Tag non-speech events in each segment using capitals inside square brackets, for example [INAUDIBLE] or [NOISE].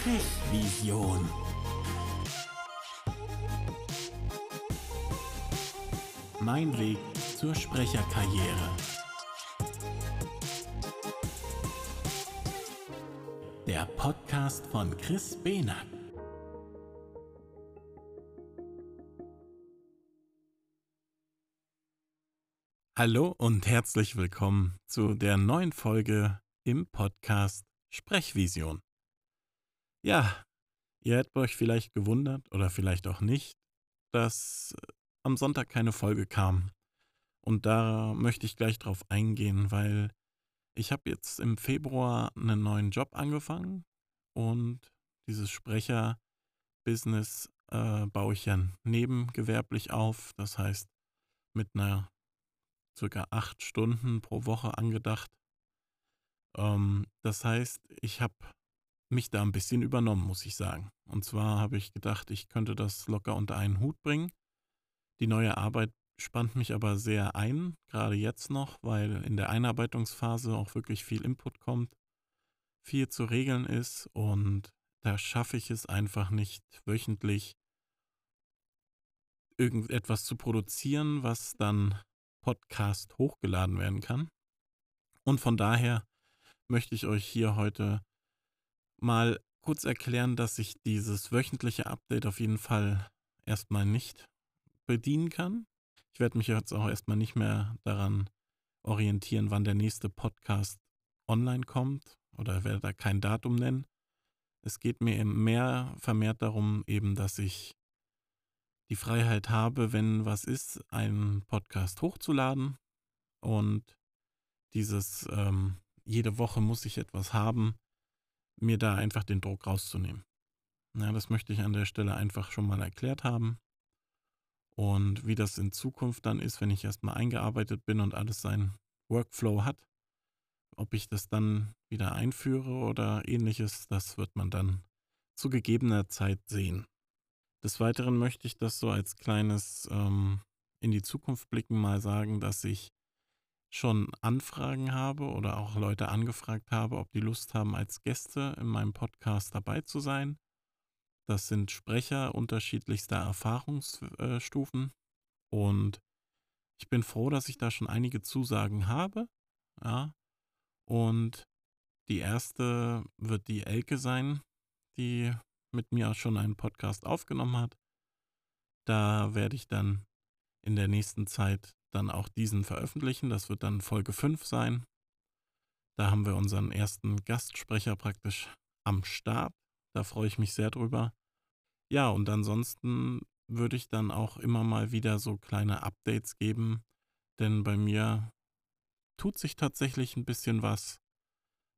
Sprechvision. Mein Weg zur Sprecherkarriere. Der Podcast von Chris Behnack. Hallo und herzlich willkommen zu der neuen Folge im Podcast Sprechvision. Ja, ihr hättet euch vielleicht gewundert oder vielleicht auch nicht, dass äh, am Sonntag keine Folge kam. Und da möchte ich gleich drauf eingehen, weil ich habe jetzt im Februar einen neuen Job angefangen und dieses Sprecher-Business äh, baue ich ja nebengewerblich auf. Das heißt, mit einer circa acht Stunden pro Woche angedacht. Ähm, das heißt, ich habe mich da ein bisschen übernommen, muss ich sagen. Und zwar habe ich gedacht, ich könnte das locker unter einen Hut bringen. Die neue Arbeit spannt mich aber sehr ein, gerade jetzt noch, weil in der Einarbeitungsphase auch wirklich viel Input kommt, viel zu regeln ist und da schaffe ich es einfach nicht wöchentlich irgendetwas zu produzieren, was dann Podcast hochgeladen werden kann. Und von daher möchte ich euch hier heute mal kurz erklären, dass ich dieses wöchentliche Update auf jeden Fall erstmal nicht bedienen kann. Ich werde mich jetzt auch erstmal nicht mehr daran orientieren, wann der nächste Podcast online kommt oder werde da kein Datum nennen. Es geht mir mehr vermehrt darum, eben, dass ich die Freiheit habe, wenn was ist, einen Podcast hochzuladen und dieses ähm, jede Woche muss ich etwas haben, mir da einfach den Druck rauszunehmen. Ja, das möchte ich an der Stelle einfach schon mal erklärt haben. Und wie das in Zukunft dann ist, wenn ich erstmal eingearbeitet bin und alles seinen Workflow hat, ob ich das dann wieder einführe oder ähnliches, das wird man dann zu gegebener Zeit sehen. Des Weiteren möchte ich das so als kleines ähm, in die Zukunft blicken mal sagen, dass ich schon Anfragen habe oder auch Leute angefragt habe, ob die Lust haben, als Gäste in meinem Podcast dabei zu sein. Das sind Sprecher unterschiedlichster Erfahrungsstufen und ich bin froh, dass ich da schon einige Zusagen habe. Ja. Und die erste wird die Elke sein, die mit mir schon einen Podcast aufgenommen hat. Da werde ich dann in der nächsten Zeit dann auch diesen veröffentlichen. Das wird dann Folge 5 sein. Da haben wir unseren ersten Gastsprecher praktisch am Start. Da freue ich mich sehr drüber. Ja, und ansonsten würde ich dann auch immer mal wieder so kleine Updates geben, denn bei mir tut sich tatsächlich ein bisschen was.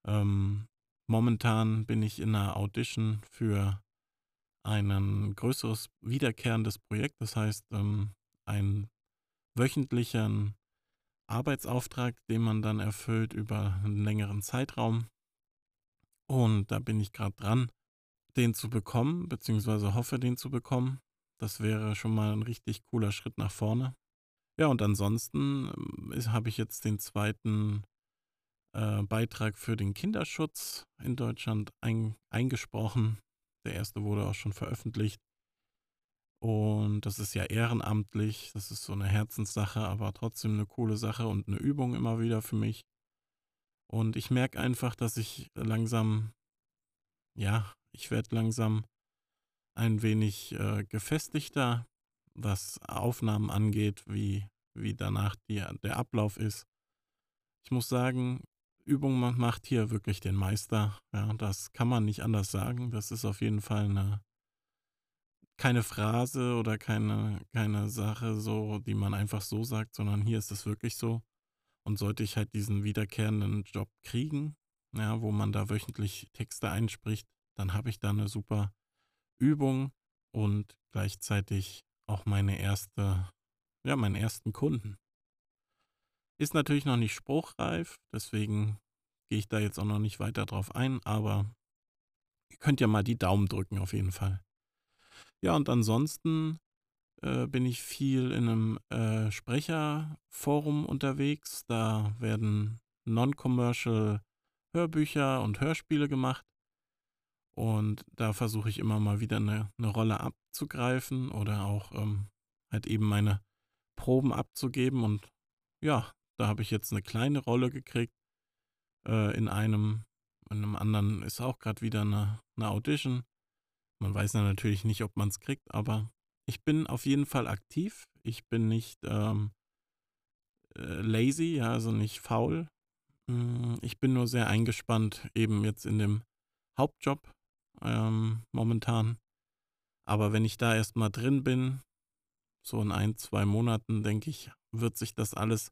Ähm, momentan bin ich in einer Audition für ein größeres wiederkehrendes Projekt, das heißt ähm, ein wöchentlichen Arbeitsauftrag, den man dann erfüllt über einen längeren Zeitraum. Und da bin ich gerade dran, den zu bekommen, beziehungsweise hoffe, den zu bekommen. Das wäre schon mal ein richtig cooler Schritt nach vorne. Ja, und ansonsten äh, habe ich jetzt den zweiten äh, Beitrag für den Kinderschutz in Deutschland ein, eingesprochen. Der erste wurde auch schon veröffentlicht. Und das ist ja ehrenamtlich, das ist so eine Herzenssache, aber trotzdem eine coole Sache und eine Übung immer wieder für mich. Und ich merke einfach, dass ich langsam, ja, ich werde langsam ein wenig äh, gefestigter, was Aufnahmen angeht, wie, wie danach die, der Ablauf ist. Ich muss sagen, Übung macht hier wirklich den Meister. Ja, das kann man nicht anders sagen. Das ist auf jeden Fall eine keine Phrase oder keine, keine Sache so, die man einfach so sagt, sondern hier ist es wirklich so. Und sollte ich halt diesen wiederkehrenden Job kriegen, ja, wo man da wöchentlich Texte einspricht, dann habe ich da eine super Übung und gleichzeitig auch meine erste, ja, meinen ersten Kunden. Ist natürlich noch nicht spruchreif, deswegen gehe ich da jetzt auch noch nicht weiter drauf ein, aber ihr könnt ja mal die Daumen drücken auf jeden Fall. Ja, und ansonsten äh, bin ich viel in einem äh, Sprecherforum unterwegs. Da werden non-commercial Hörbücher und Hörspiele gemacht. Und da versuche ich immer mal wieder eine, eine Rolle abzugreifen oder auch ähm, halt eben meine Proben abzugeben. Und ja, da habe ich jetzt eine kleine Rolle gekriegt. Äh, in einem, in einem anderen ist auch gerade wieder eine, eine Audition. Man weiß ja natürlich nicht, ob man es kriegt, aber ich bin auf jeden Fall aktiv. Ich bin nicht ähm, äh, lazy, ja, also nicht faul. Mm, ich bin nur sehr eingespannt, eben jetzt in dem Hauptjob ähm, momentan. Aber wenn ich da erstmal drin bin, so in ein, zwei Monaten, denke ich, wird sich das alles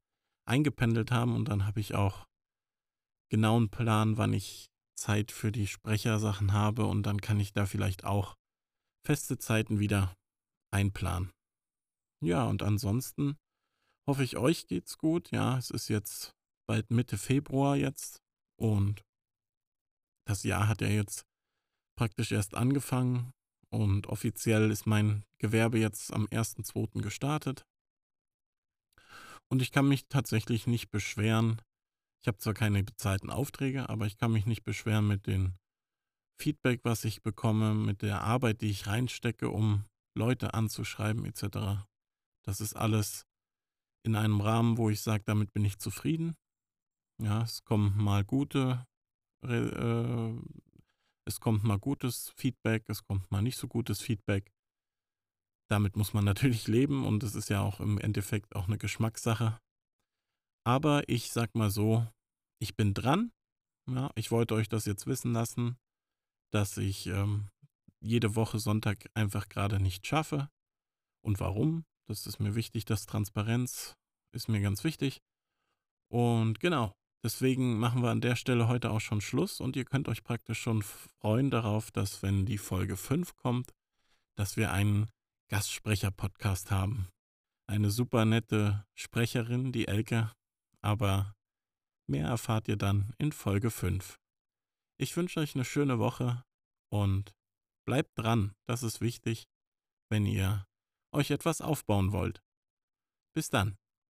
eingependelt haben und dann habe ich auch genau einen Plan, wann ich Zeit für die Sprechersachen habe und dann kann ich da vielleicht auch feste Zeiten wieder einplanen. Ja, und ansonsten hoffe ich, euch geht's gut. Ja, es ist jetzt bald Mitte Februar jetzt und das Jahr hat ja jetzt praktisch erst angefangen und offiziell ist mein Gewerbe jetzt am 1.2. gestartet. Und ich kann mich tatsächlich nicht beschweren. Ich habe zwar keine bezahlten Aufträge, aber ich kann mich nicht beschweren mit dem Feedback, was ich bekomme, mit der Arbeit, die ich reinstecke, um Leute anzuschreiben etc. Das ist alles in einem Rahmen, wo ich sage, damit bin ich zufrieden. Ja, es kommen mal gute, äh, es kommt mal gutes Feedback, es kommt mal nicht so gutes Feedback. Damit muss man [LAUGHS] natürlich leben und es ist ja auch im Endeffekt auch eine Geschmackssache. Aber ich sag mal so, ich bin dran. Ja, ich wollte euch das jetzt wissen lassen, dass ich ähm, jede Woche Sonntag einfach gerade nicht schaffe. Und warum? Das ist mir wichtig, das Transparenz ist mir ganz wichtig. Und genau, deswegen machen wir an der Stelle heute auch schon Schluss und ihr könnt euch praktisch schon freuen darauf, dass wenn die Folge 5 kommt, dass wir einen Gastsprecher-Podcast haben. Eine super nette Sprecherin, die Elke, aber mehr erfahrt ihr dann in Folge 5. Ich wünsche euch eine schöne Woche und bleibt dran, das ist wichtig, wenn ihr euch etwas aufbauen wollt. Bis dann.